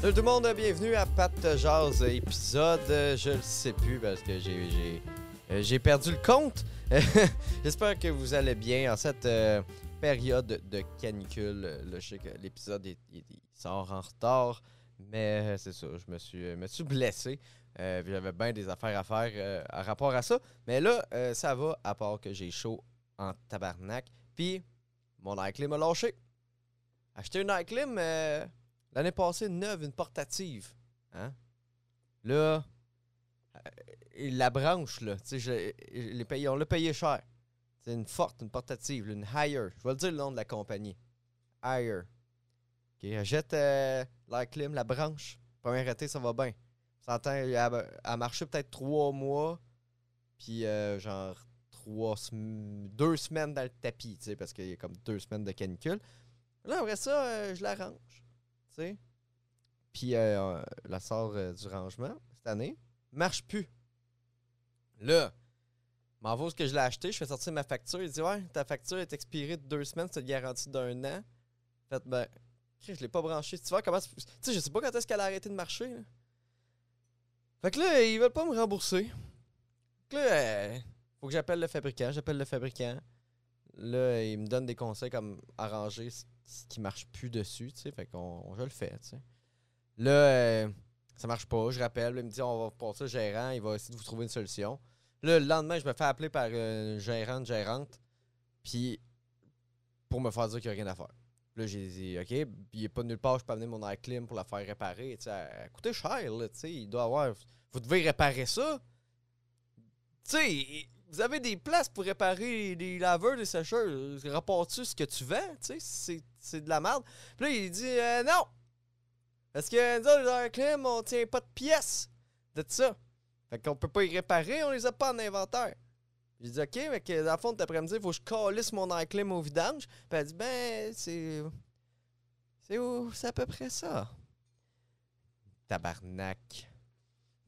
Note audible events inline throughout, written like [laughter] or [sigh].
Salut tout le monde, bienvenue à Pat Jazz épisode, euh, je le sais plus parce que j'ai j'ai euh, perdu le compte. [laughs] J'espère que vous allez bien en cette euh, période de canicule. Là, je sais que l'épisode sort en retard, mais c'est ça, je me suis blessé. J'avais bien des affaires à faire euh, à rapport à ça, mais là ça va à part que j'ai chaud en tabarnak. Puis mon iClim a lâché. Acheter une iClim euh, l'année passée neuve, une portative. Hein? Là, euh, la branche, là, on l'a payé cher. C'est une forte, une portative, une Higher. Je vais le dire le nom de la compagnie. Higher. OK, jette euh, l'iClim, la branche. Premier été, ça va bien. S'entend, elle a, marché peut-être trois mois, puis euh, genre trois deux semaines dans le tapis, parce qu'il y a comme deux semaines de canicule. Là, après ça, euh, je la range, tu sais. Puis euh, la sort euh, du rangement cette année. Marche plus. Là, m'en va où est-ce que je l'ai acheté, je fais sortir ma facture. Il dit Ouais, ta facture est expirée de deux semaines, c'est garantie d'un an. Fait ben, je l'ai pas branché. Tu vois comment. Tu sais, je sais pas quand est-ce qu'elle a arrêté de marcher. Fait que là, ils veulent pas me rembourser. Fait que là, euh, faut que j'appelle le fabricant. J'appelle le fabricant. Là, il me donne des conseils comme arranger ce qui marche plus dessus, tu sais. Fait qu'on on- je le fais, tu sais. Là, euh, ça marche pas. Je rappelle. Il me dit on va passer au gérant. Il va essayer de vous trouver une solution. Là, le lendemain, je me fais appeler par euh, une gérante. Puis, pour me faire dire qu'il n'y a rien à faire. Là, j'ai dit, OK, il n'est pas nulle part, je peux amener mon air pour la faire réparer. Tu sais, elle coûté cher, là, tu sais. Il doit avoir. Vous devez réparer ça. Tu sais, vous avez des places pour réparer des laveurs, des sécheurs. Rapporte-tu ce que tu vends, tu sais, c'est- de la merde. Puis là, il dit, euh, non! Parce que nous les clim, on tient pas de pièces de ça. Fait qu'on peut pas y réparer, on les a pas en inventaire. J'ai dit, OK, mais que dans le fond, cet après-midi, il faut que je calisse mon air clim au vidange. Puis elle dit, ben, c'est. C'est où? C'est à peu près ça. Tabarnak.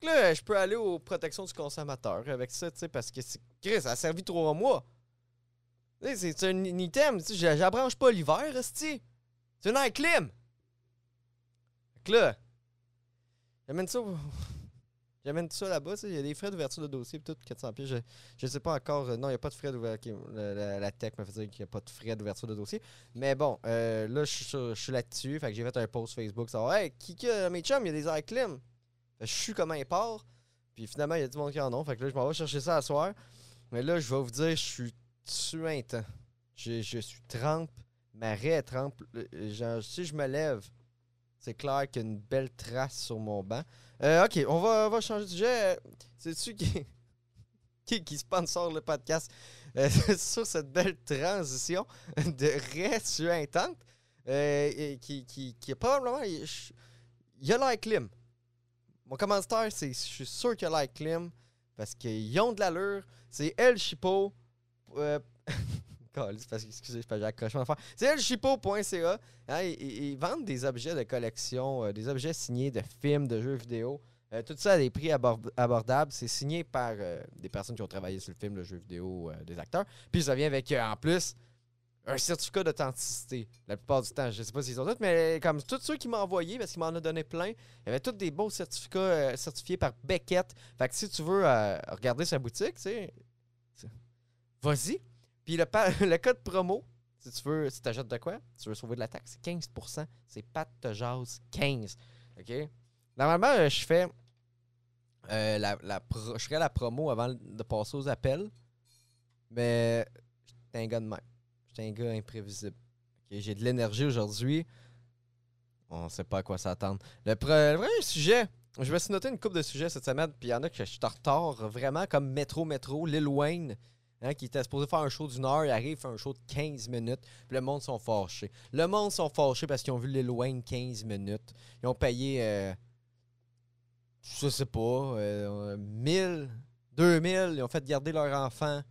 Là, je peux aller aux protections du consommateur avec ça, tu sais, parce que c'est. Chris, ça a servi trois mois. C'est un item, tu sais, je je la branche pas l'hiver. C'est un air clim. Fait que là, j'amène ça. [laughs] J'amène ça là-bas, il y a des frais d'ouverture de dossier tout, 400 pieds. Je, je sais pas encore. euh, non, il n'y a pas de frais d'ouverture. La, la- tech me fait dire qu'il n'y a pas de frais d'ouverture de dossier. Mais bon, euh, là, je suis là-dessus. Fait que j'ai fait un post Facebook. Hey, qui que mes chums, il y a des air clim. Je suis comme un porc. Puis finalement, il y a du monde qui en ont. Fait que là, je m'en vais chercher ça à soir. Mais là, je vais vous dire, je suis suintant. Je, je suis trempe. Ma raie trempe. Le- Genre, si je me lève, c'est clair qu'il y a une belle trace sur mon banc. Euh, ok, on va, on va changer de sujet. Euh, C'est-tu qui, [laughs] qui, qui sponsor le podcast euh, [laughs] sur cette belle transition de raie suintante euh, qui, qui, qui est probablement. Il y a l'air clim. Mon commanditaire, c'est je suis sûr qu'il y a l'air clim parce qu'ils ont de l'allure. C'est El Chipo. Euh. [laughs] C'est elchipo.ca. Hein, ils, vendent des objets de collection, euh, des objets signés de films, de jeux vidéo. Euh, tout ça à des prix abord- abordables. C'est signé par des personnes qui ont travaillé sur le film, le jeu vidéo, des acteurs. Puis ça vient avec, en plus, un certificat d'authenticité. La plupart du temps, je sais pas s'ils ont tous, mais comme tous ceux qui m'ont envoyé, parce qu'il m'en a donné plein, il y avait tous des beaux certificats euh, certifiés par Beckett. Fait que si tu veux euh, regarder sa boutique, tu vas-y. Puis [laughs] le, code promo, si tu veux, si tu achètes de quoi, tu veux sauver de la taxe, c'est 15%. C'est Pat te jase 15. OK? Normalement, euh, je fais. la, je ferais la promo avant de passer aux appels. Mais j'étais un gars de même. J'étais un gars imprévisible. J'ai de l'énergie aujourd'hui. On sait pas à quoi s'attendre. Le, premier sujet, je me suis noté une coupe de sujets cette semaine, puis il y en a que je suis en retard, vraiment, comme Métro Métro, Lil Wayne, hein, qui était supposé faire un show d'une heure, il arrive, fait un show de 15 minutes, puis le monde sont fâchés. Le monde sont fâchés parce qu'ils ont vu Lil Wayne 15 minutes. Ils ont payé, euh, je sais pas, euh, 1000, 2000, ils ont fait garder leur enfant,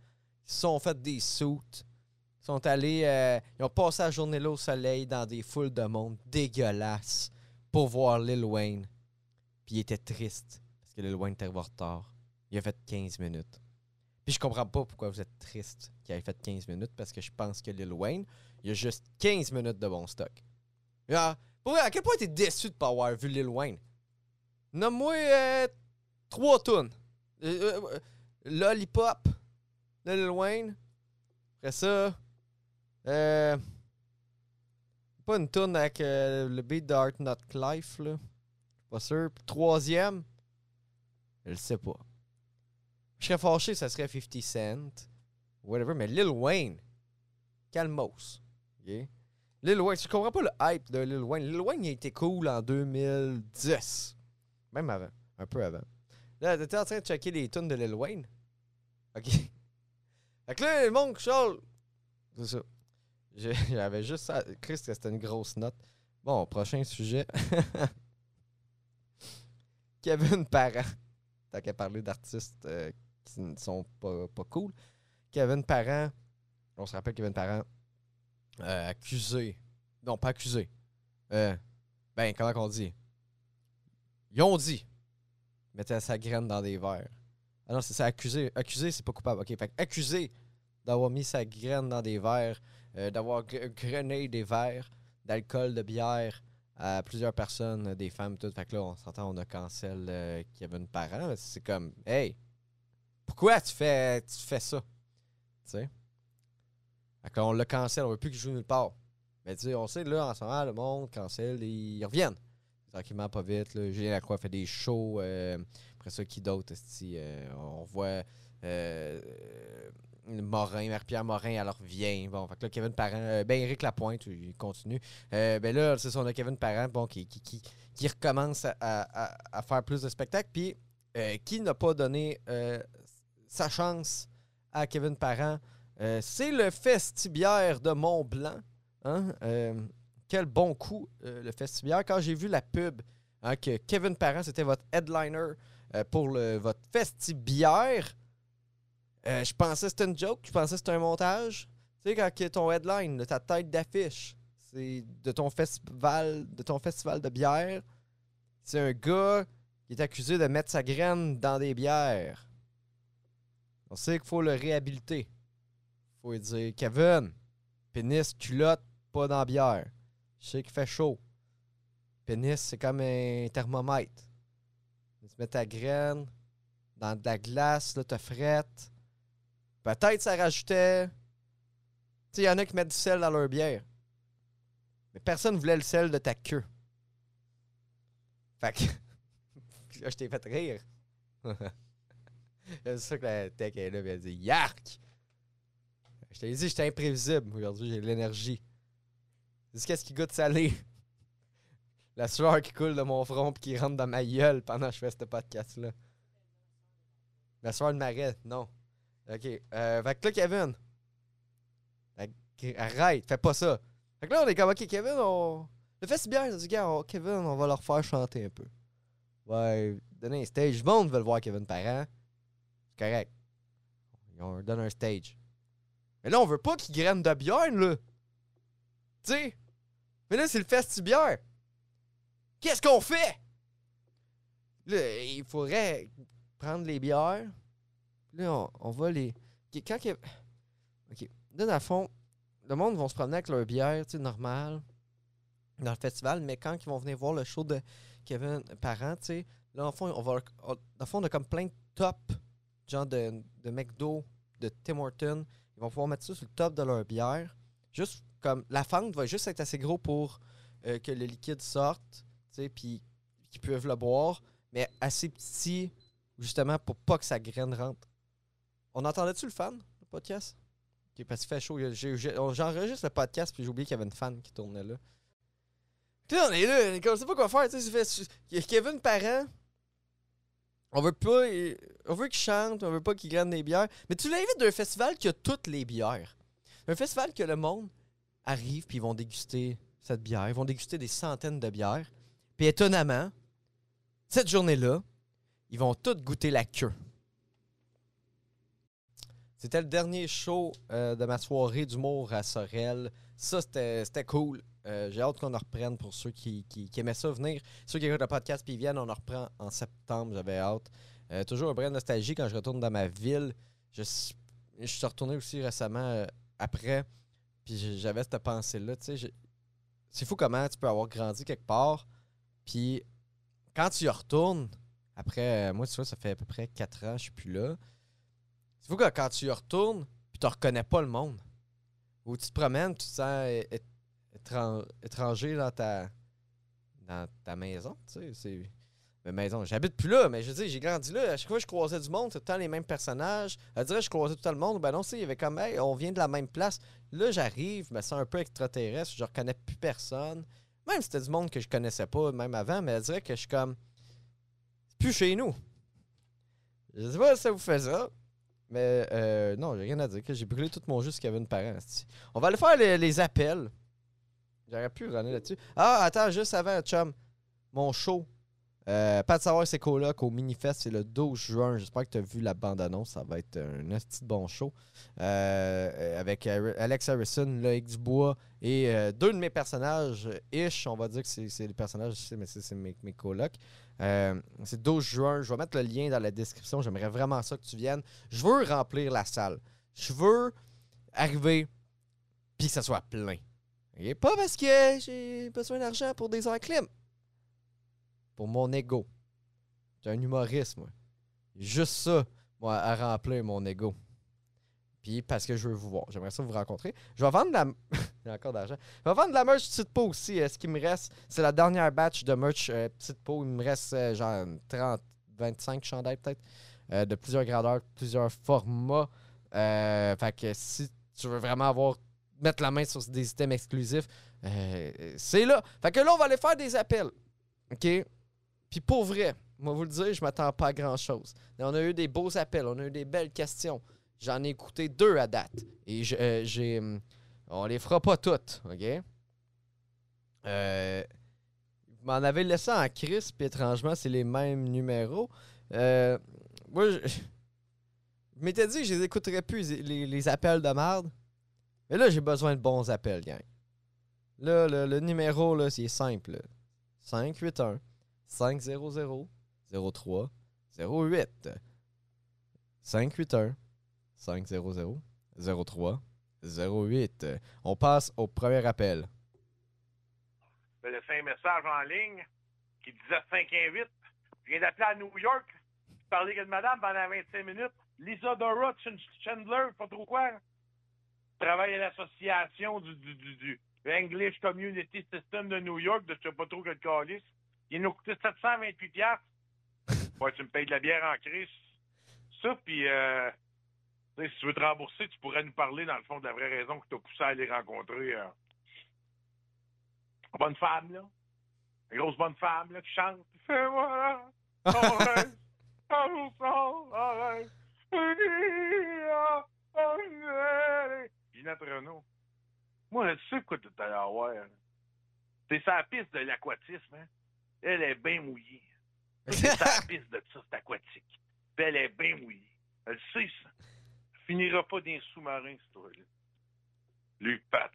ils se sont fait des soutes. Ils sont allés, euh, ils ont passé la journée là au soleil dans des foules de monde dégueulasses pour voir Lil Wayne. Puis il était triste parce que Lil Wayne était en retard. Il a fait 15 minutes. Puis je comprends pas pourquoi vous êtes triste qu'il ait fait 15 minutes parce que je pense que Lil Wayne, il a juste 15 minutes de bon stock. Ah, Pour à quel point t'es déçu de pas avoir vu Lil Wayne? Nomme-moi euh, trois tunes. Euh, euh, Lollipop de Lil Wayne. Après ça, euh, pas une tune avec euh, le beat de Art Not Life, là. Pas sûr. Puis troisième, je le sais pas. Je serais fâché, ça serait 50 Cent. Whatever, mais Lil Wayne, calmos. Lil Wayne, je comprends pas le hype de Lil Wayne. Lil Wayne, il a été cool en 2010. Même avant. Un peu avant. Là, t'étais en train de checker les tunes de Lil Wayne. OK? Fait que là, le monde, Charles. C'est ça. [laughs] J'avais juste ça. Chris, c'était une grosse note. Bon, prochain sujet. [laughs] Kevin Parent. Tant qu'à parler d'artistes euh, qui ne sont pas, pas cool. Kevin Parent. On se rappelle Kevin Parent. euh, accusé. Non, pas accusé. Euh, ben, comment qu'on dit? Ils ont dit. Mettait sa graine dans des verres. Ah non, c'est ça, accusé. Accusé, c'est pas coupable. OK, fait accusé d'avoir mis sa graine dans des verres, euh, d'avoir gr- grené des verres d'alcool, de bière à plusieurs personnes, des femmes, tout. Fait que là, on s'entend, on a cancel euh, Kevin Parent. C'est comme, hey, pourquoi tu fais, tu fais ça? Tu sais? Fait on le cancel, on veut plus qu'il joue nulle part. Mais tu sais, on sait, là, en ce moment, le monde cancel, ils, ils reviennent. Tranquillement, pas vite. Là. Julien Lacroix fait des shows. euh, après ça, qui d'autre? euh, on voit Morin, Marie-Pierre Morin, elle revient. Bon, fait que là, Kevin Parent, euh, ben Eric Lapointe, il continue. Euh, ben là, c'est ça, on a Kevin Parent, bon, qui, qui, qui, recommence à, à- faire plus de spectacles. Puis, euh, qui n'a pas donné sa chance à Kevin Parent? C'est le Festibière de Mont-Blanc. Hein? Quel bon coup, le Festibière. Quand j'ai vu la pub hein, que Kevin Parent, c'était votre headliner pour le, votre Festibière, euh, je pensais que c'était une joke, je pensais que c'était un montage. Tu sais, quand ton headline, là, ta tête d'affiche, c'est de ton festival, de ton festival de bière, c'est un gars qui est accusé de mettre sa graine dans des bières. On sait qu'il faut le réhabiliter. Faut lui dire Kevin, pénis, culotte, pas dans la bière. Je sais qu'il fait chaud. Pénis, c'est comme un thermomètre. Tu mets ta graine dans de la glace, là, te frette. Peut-être ça rajoutait. Tu sais, il y en a qui mettent du sel dans leur bière. Mais personne voulait le sel de ta queue. Fait que. [laughs] je t'ai fait rire. [laughs] c'est ça que la tech est là, elle dit Yark! Je t'ai dit, j'étais imprévisible. Aujourd'hui, j'ai de l'énergie. Dis qu'est-ce qui goûte salé? [laughs] La sueur qui coule de mon front puis qui rentre dans ma gueule pendant que je fais ce podcast-là. La sueur de marais, non. Ok. Euh, fait que là, Kevin. Arrête, fais pas ça. Fait que là, on est comme, ok, Kevin, on. Le festival, on dit, gars, Kevin, on va leur faire chanter un peu. Ouais, donner un stage. Le monde veut le voir, Kevin Parent. C'est correct. On leur donne un stage. Mais là, on veut pas qu'ils graine de bière, là. Tu sais? Mais là, c'est le festibière. Qu'est-ce qu'on fait? Là, il faudrait prendre les bières. Là, on, on va les. Quand que- Ok. Là, dans le fond, le monde va se promener avec leur bière, tu sais, normal, dans le festival, mais quand ils vont venir voir le show de Kevin Parent, tu sais, là, en fond, on va. on- dans le fond, on a comme plein de tops, genre de, de McDo, de Tim Hortons. Ils vont pouvoir mettre ça sur le top de leur bière. Juste comme. La fente va juste être assez gros pour euh, que le liquide sorte, tu sais, puis qu'ils peuvent le boire, mais assez petit, justement, pour pas que sa graine rentre. On entendait-tu le fan, le podcast? Parce qu'il fait chaud. J'enregistre le podcast, puis j'ai oublié qu'il y avait une fan qui tournait là. Puis là, on est là, on sait pas quoi faire, tu sais. Kevin Parent. On veut pas. On veut qu'il chante, on veut pas qu'il graine des bières. Mais tu l'invites d'un festival qui a toutes les bières. Un festival que le monde arrive, puis ils vont déguster cette bière. Ils vont déguster des centaines de bières. Puis étonnamment, cette journée-là, ils vont toutes goûter la queue. C'était le dernier show euh, de ma soirée d'humour à Sorel. Ça, c'était cool. Euh, J'ai hâte qu'on en reprenne pour ceux qui, qui- qui aimaient ça venir. Ceux qui écoutent le podcast puis viennent, on en reprend en septembre. J'avais hâte. Euh, toujours un brin de nostalgie quand je retourne dans ma ville. Je, suis- retourné aussi récemment après. Puis j'avais cette pensée-là. C'est fou comment tu peux avoir grandi quelque part, puis quand tu y retournes, après, moi, tu vois, ça fait à peu près 4 ans, je suis plus là. C'est fou quand tu y retournes, puis tu reconnais pas le monde. Ou tu te promènes, tu te sens étranger dans ta, dans ta maison, tu sais. C'est ma maison. J'habite plus là, mais je dire, j'ai grandi là. À chaque fois que je croisais du monde, c'était tout les mêmes personnages. Elle dirait que je croisais tout le monde. Ben non, il y avait comme, hey, on vient de la même place. Là, j'arrive, je me sens un peu extraterrestre, je reconnais plus personne. Même si c'était du monde que je connaissais pas, même avant, mais elle dirait que je suis comme. C'est plus chez nous. Je sais pas ça vous fait ça. Mais euh, non, j'ai rien à dire. J'ai brûlé tout mon jus qu'il y avait une parent. On va aller faire les, les appels. J'aurais pu runner là-dessus. Ah, attends, juste avant, chum. Mon show. Euh, pas de savoir c'est coloc au Minifest, c'est le 12 juin. J'espère que tu as vu la bande-annonce. Ça va être un petit bon show. Euh, avec Alex Harrison, Loïc Dubois et euh, deux de mes personnages, Ish, on va dire que c'est les personnages, mais c'est mes, colocs. C'est 12 juin. Je vais mettre le lien dans la description. J'aimerais vraiment ça que tu viennes. Je veux remplir la salle. Je veux arriver puis que ça soit plein. Ok? Pas parce que j'ai besoin d'argent pour des heures. Pour mon ego. J'ai un humoriste, moi. Juste ça, moi, à remplir mon ego. Puis parce que je veux vous voir. J'aimerais ça vous rencontrer. Je vais vendre de la. [laughs] J'ai encore d'argent. Je vais vendre de la merch petite peau aussi. Ce qui me reste, c'est la dernière batch de merch euh, petite peau. Il me reste euh, genre 30, 25 chandails peut-être. euh, de plusieurs grandeurs, plusieurs formats. Fait que si tu veux vraiment avoir mettre la main sur des items exclusifs, c'est là. Fait que là, on va aller faire des appels. OK? Puis pour vrai, moi vous le dire, je m'attends pas à grand chose. On a eu des beaux appels, on a eu des belles questions. J'en ai écouté deux à date. Et euh, j'ai. hum, On les fera pas toutes, OK? Euh. Vous m'en avez laissé en crise, puis étrangement, c'est les mêmes numéros. Euh, moi, je, m'étais dit que je les écouterais plus, les, appels de merde. Mais là, j'ai besoin de bons appels, gang. Là, le, le numéro, là, c'est simple. là. 581 500 03 08. 581 500 03 08. On passe au premier appel. Je vais laisser un message en ligne qui disait 5 et 8. Je viens d'appeler à New York, parler avec une madame pendant 25 minutes. Lisa Dora Ch- Chandler, pas trop quoi. Travaille à l'association du, English Community System de New York, de je sais pas trop quel calice. Il nous coûté 728 piastres. [laughs] Ouais, tu me payes de la bière en crise. Ça, puis euh, si tu veux te rembourser, tu pourrais nous parler, dans le fond, de la vraie raison que t'as poussé à les rencontrer. euh. Bonne femme, là. Une grosse bonne femme, là, qui chante. Fais-moi [laughs] arrête, arrête, arrête. Ginette Renault. Moi, je sais quoi tu allé avoir. C'est sa piste de l'aquatisme, hein. Elle est bien mouillée. C'est sa piste de ça, c'est aquatique. Elle est bien mouillée. Elle sait ça. Elle finira pas dans les sous-marins, cette histoire-là. Luc Pat.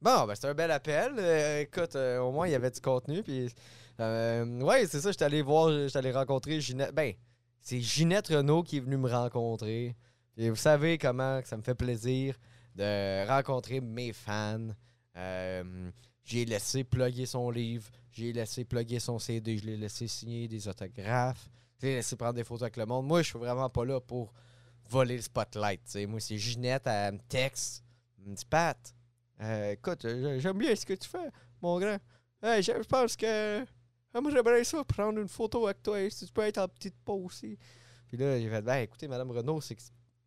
Bon, ben c'est un bel appel. Euh, écoute, euh, au moins il y avait du contenu. Puis, euh, ouais, c'est ça. J'étais allé voir, j'étais allé rencontrer Ginette. Ben, c'est Ginette Renault qui est venue me rencontrer. Et vous savez comment ça me fait plaisir de rencontrer mes fans. Euh, j'ai laissé plugger son livre, j'ai laissé plugger son CD, je l'ai laissé signer des autographes, j'ai laissé prendre des photos avec le monde. Moi, je suis vraiment pas là pour voler le spotlight. Moi, c'est Ginette, elle me texte, elle me dit Pat, euh, écoute, j'aime bien ce que tu fais, mon grand. Hey, je pense que. j'aimerais ça prendre une photo avec toi. Si tu peux être en petite peau aussi. Puis là, j'ai fait, ben, écoutez, Madame Renault, c'est que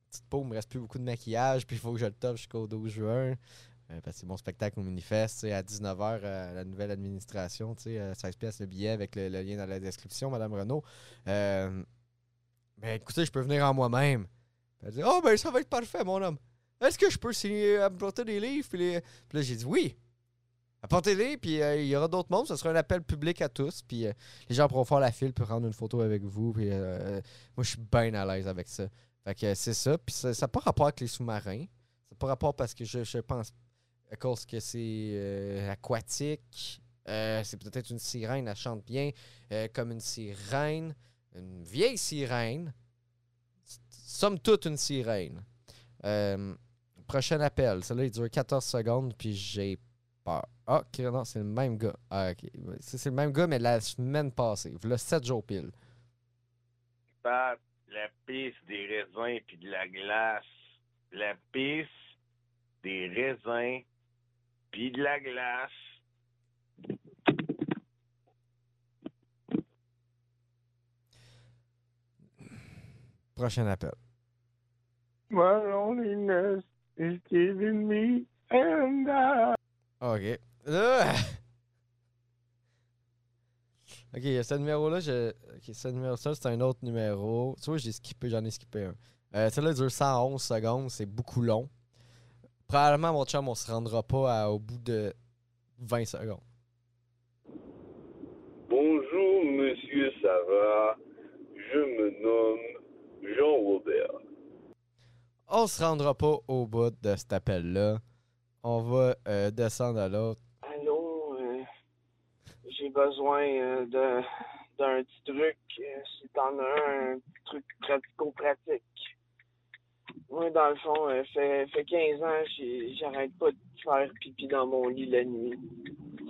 petite peau, il me reste plus beaucoup de maquillage. Puis il faut que je le top jusqu'au 12 juin. Euh, c'est mon spectacle au sais, À 19h, à la nouvelle administration. tu sais, euh, 16 pièces le billet avec le, lien dans la description, Madame Renault. Euh, ben, écoutez, je peux venir en moi-même. Elle dit, oh, ben, ça va être parfait, mon homme. Est-ce que je peux signer, apporter des livres? Puis, là, j'ai dit oui. Apportez-les, puis euh, il y aura d'autres mondes. Ce sera un appel public à tous. Puis euh, les gens pourront faire la file pour prendre une photo avec vous. Puis euh, moi, je suis bien à l'aise avec ça. Fait que euh, c'est ça. Puis ça n'a pas rapport avec les sous-marins. Ça n'a pas rapport parce que je, je pense cause que c'est euh, aquatique. Euh, c'est peut-être une sirène, elle chante bien euh, comme une sirène. Une vieille sirène. Somme toute une sirène. Prochain appel. Celui-là, il dure 14 secondes, puis j'ai peur. Ah, non, c'est le même gars. Ah. C'est le même gars, mais la semaine passée. Voilà 7 jours pile. La pisse, des raisins puis de la glace. La pisse, des raisins puis de la glace. Prochain appel. My loneliness is giving me and I... Ok. Là. [laughs] Ok, ce numéro-là, je... ok, ce numéro-là, c'est un autre numéro. Tu vois, j'ai skippé, j'en ai skippé un. Euh, Celui-là dure 111 secondes, c'est beaucoup long. Probablement, mon chum, on se rendra pas à- au bout de 20 secondes. Bonjour, monsieur Sarah. Je me nomme Jean-Robert. On se rendra pas au bout de cet appel-là. On va euh, descendre à l'autre. Allô, euh, j'ai besoin euh, de- d'un petit truc. euh, si t'en as un, un petit truc pratico-pratique. Moi, dans le fond, euh, fait, fait 15 ans, j'arrête pas de faire pipi dans mon lit la nuit.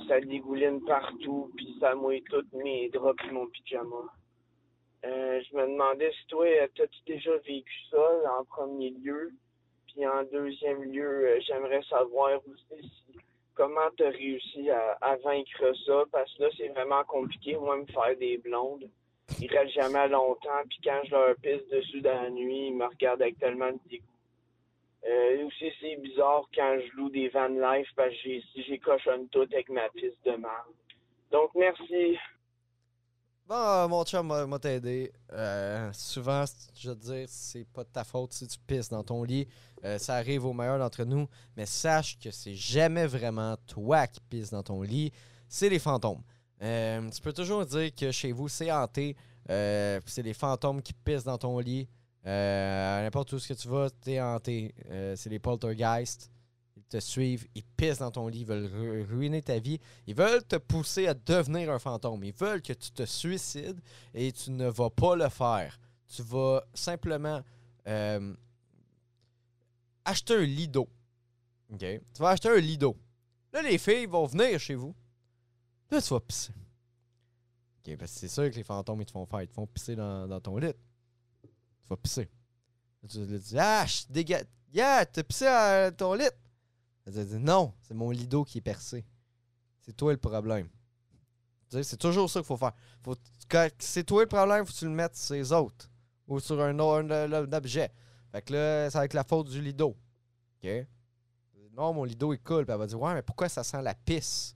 Ça dégouline partout, puis ça mouille toutes mes draps et mon pyjama. Euh, je me demandais si toi, euh, t'as-tu déjà vécu ça en premier lieu? Puis en deuxième lieu, j'aimerais savoir aussi si comment t'as réussi à, à vaincre ça? Parce que là, c'est vraiment compliqué, moi, me faire des blondes. Ils restent jamais longtemps, puis quand je leur pisse dessus dans la nuit, ils me regardent avec tellement de dégoût. Euh, aussi, c'est bizarre quand je loue des van life parce que j'ai, cochonne tout avec ma pisse de merde. Donc, merci. Bon, mon chum m'a t'aidé. Euh, souvent, je veux dire, c'est pas de ta faute si tu pisses dans ton lit. Euh, ça arrive aux meilleurs d'entre nous. Mais sache que c'est jamais vraiment toi qui pisses dans ton lit. C'est les fantômes. Euh, tu peux toujours dire que chez vous, c'est hanté. Euh, c'est les fantômes qui pissent dans ton lit. Euh, n'importe où ce que tu vas, t'es hanté. C'est les poltergeists. Ils te suivent, ils pissent dans ton lit, ils veulent ru- ruiner ta vie. Ils veulent te pousser à devenir un fantôme. Ils veulent que tu te suicides et tu ne vas pas le faire. Tu vas simplement acheter un lido. OK? Tu vas acheter un lido. Là, les filles vont venir chez vous. Là, tu vas pisser. OK? Parce que c'est sûr que les fantômes, ils te font faire. Ils te font pisser dans, dans ton lit. Tu vas pisser. Là, tu vas dire Ah, je déga... Yeah, t'as pissé à ton lit. Elle dire non, c'est mon lido qui est percé. C'est toi le problème. C'est toujours ça qu'il faut faire. C'est toi le problème, faut que tu le mettes sur les autres. Ou sur un, un, un- un objet. Fait que là, va être la faute du lido. OK? Non, mon lido est cool. Puis elle va dire Ouais, mais pourquoi ça sent la pisse?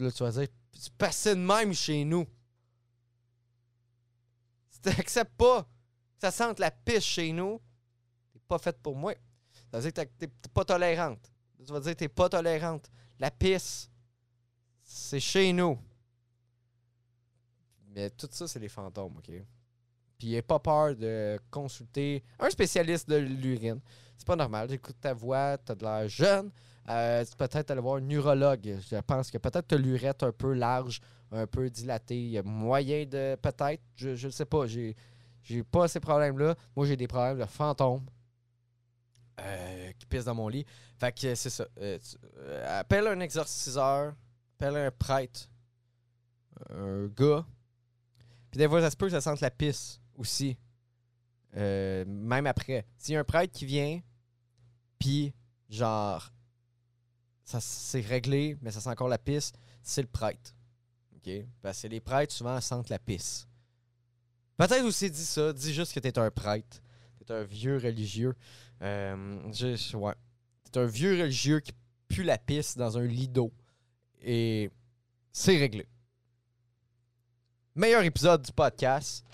Là, tu vas dire C'est passé de même chez nous. Si t'acceptes pas que ça sente la pisse chez nous, t'es pas faite pour moi. Ça veut dire que t'es pas tolérante. Tu vas dire que t'es pas tolérante. La pisse, c'est chez nous. Mais tout ça, c'est les fantômes, OK? Puis n'aie pas peur de consulter un spécialiste de l'urine. C'est pas normal. J'écoute ta voix, t'as de l'air jeune. Euh, tu peut-être aller voir un urologue. Je pense que peut-être t'as l'urette un peu large, un peu dilatée. Il y a moyen de. Peut-être, je, le sais pas. J'ai, j'ai pas ces problèmes-là. Moi, j'ai des problèmes de fantômes euh, qui pissent dans mon lit. Fait que c'est ça. Euh, tu- appelle un exorciseur, appelle un prêtre, un gars. Puis des fois, ça se peut que ça sente la pisse aussi. Même après. S'il y a un prêtre qui vient, puis genre, ça c'est réglé, mais ça sent encore la pisse, c'est le prêtre. OK? Parce que les prêtres, souvent, sentent la pisse. Peut-être aussi dit ça, dis juste que t'es un prêtre. T'es un vieux religieux. Euh, ouais. T'es un vieux religieux qui pue la pisse dans un lit d'eau. Et c'est réglé. Meilleur épisode du podcast.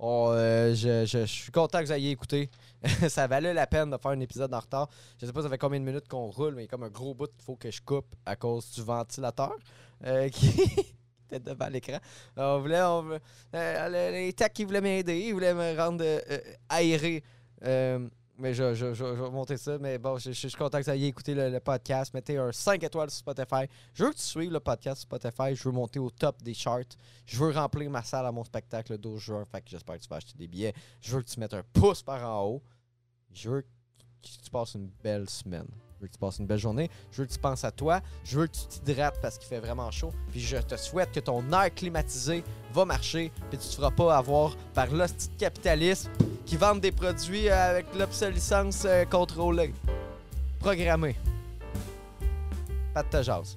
Euh, je suis content que vous ayez écouté. [laughs] ça valait la peine de faire un épisode en retard. Je sais pas ça fait combien de minutes qu'on roule, mais il y a comme un gros bout qu'il faut que je coupe à cause du ventilateur euh, [laughs] qui était devant l'écran. On voulait, on euh, les, techs qui voulaient m'aider, ils voulaient me rendre euh, aéré. Euh, mais je, vais monter ça. Mais bon, je, je suis content que vous ayez écouté le, le podcast. Mettez un 5 étoiles sur Spotify. Je veux que tu suives le podcast sur Spotify. Je veux monter au top des charts. Je veux remplir ma salle à mon spectacle le 12 juin. Fait que j'espère que tu vas acheter des billets. Je veux que tu mettes un pouce par en haut. Je veux que tu passes une belle semaine. Je veux que tu passes une belle journée. Je veux que tu penses à toi. Je veux que tu t'hydrates parce qu'il fait vraiment chaud. Puis je te souhaite que ton air climatisé va marcher. Puis tu te feras pas avoir par l'hostie de capitalisme qui vendent des produits euh, avec l'obsolescence euh, contrôlée. Programmée. Pas de ta jase.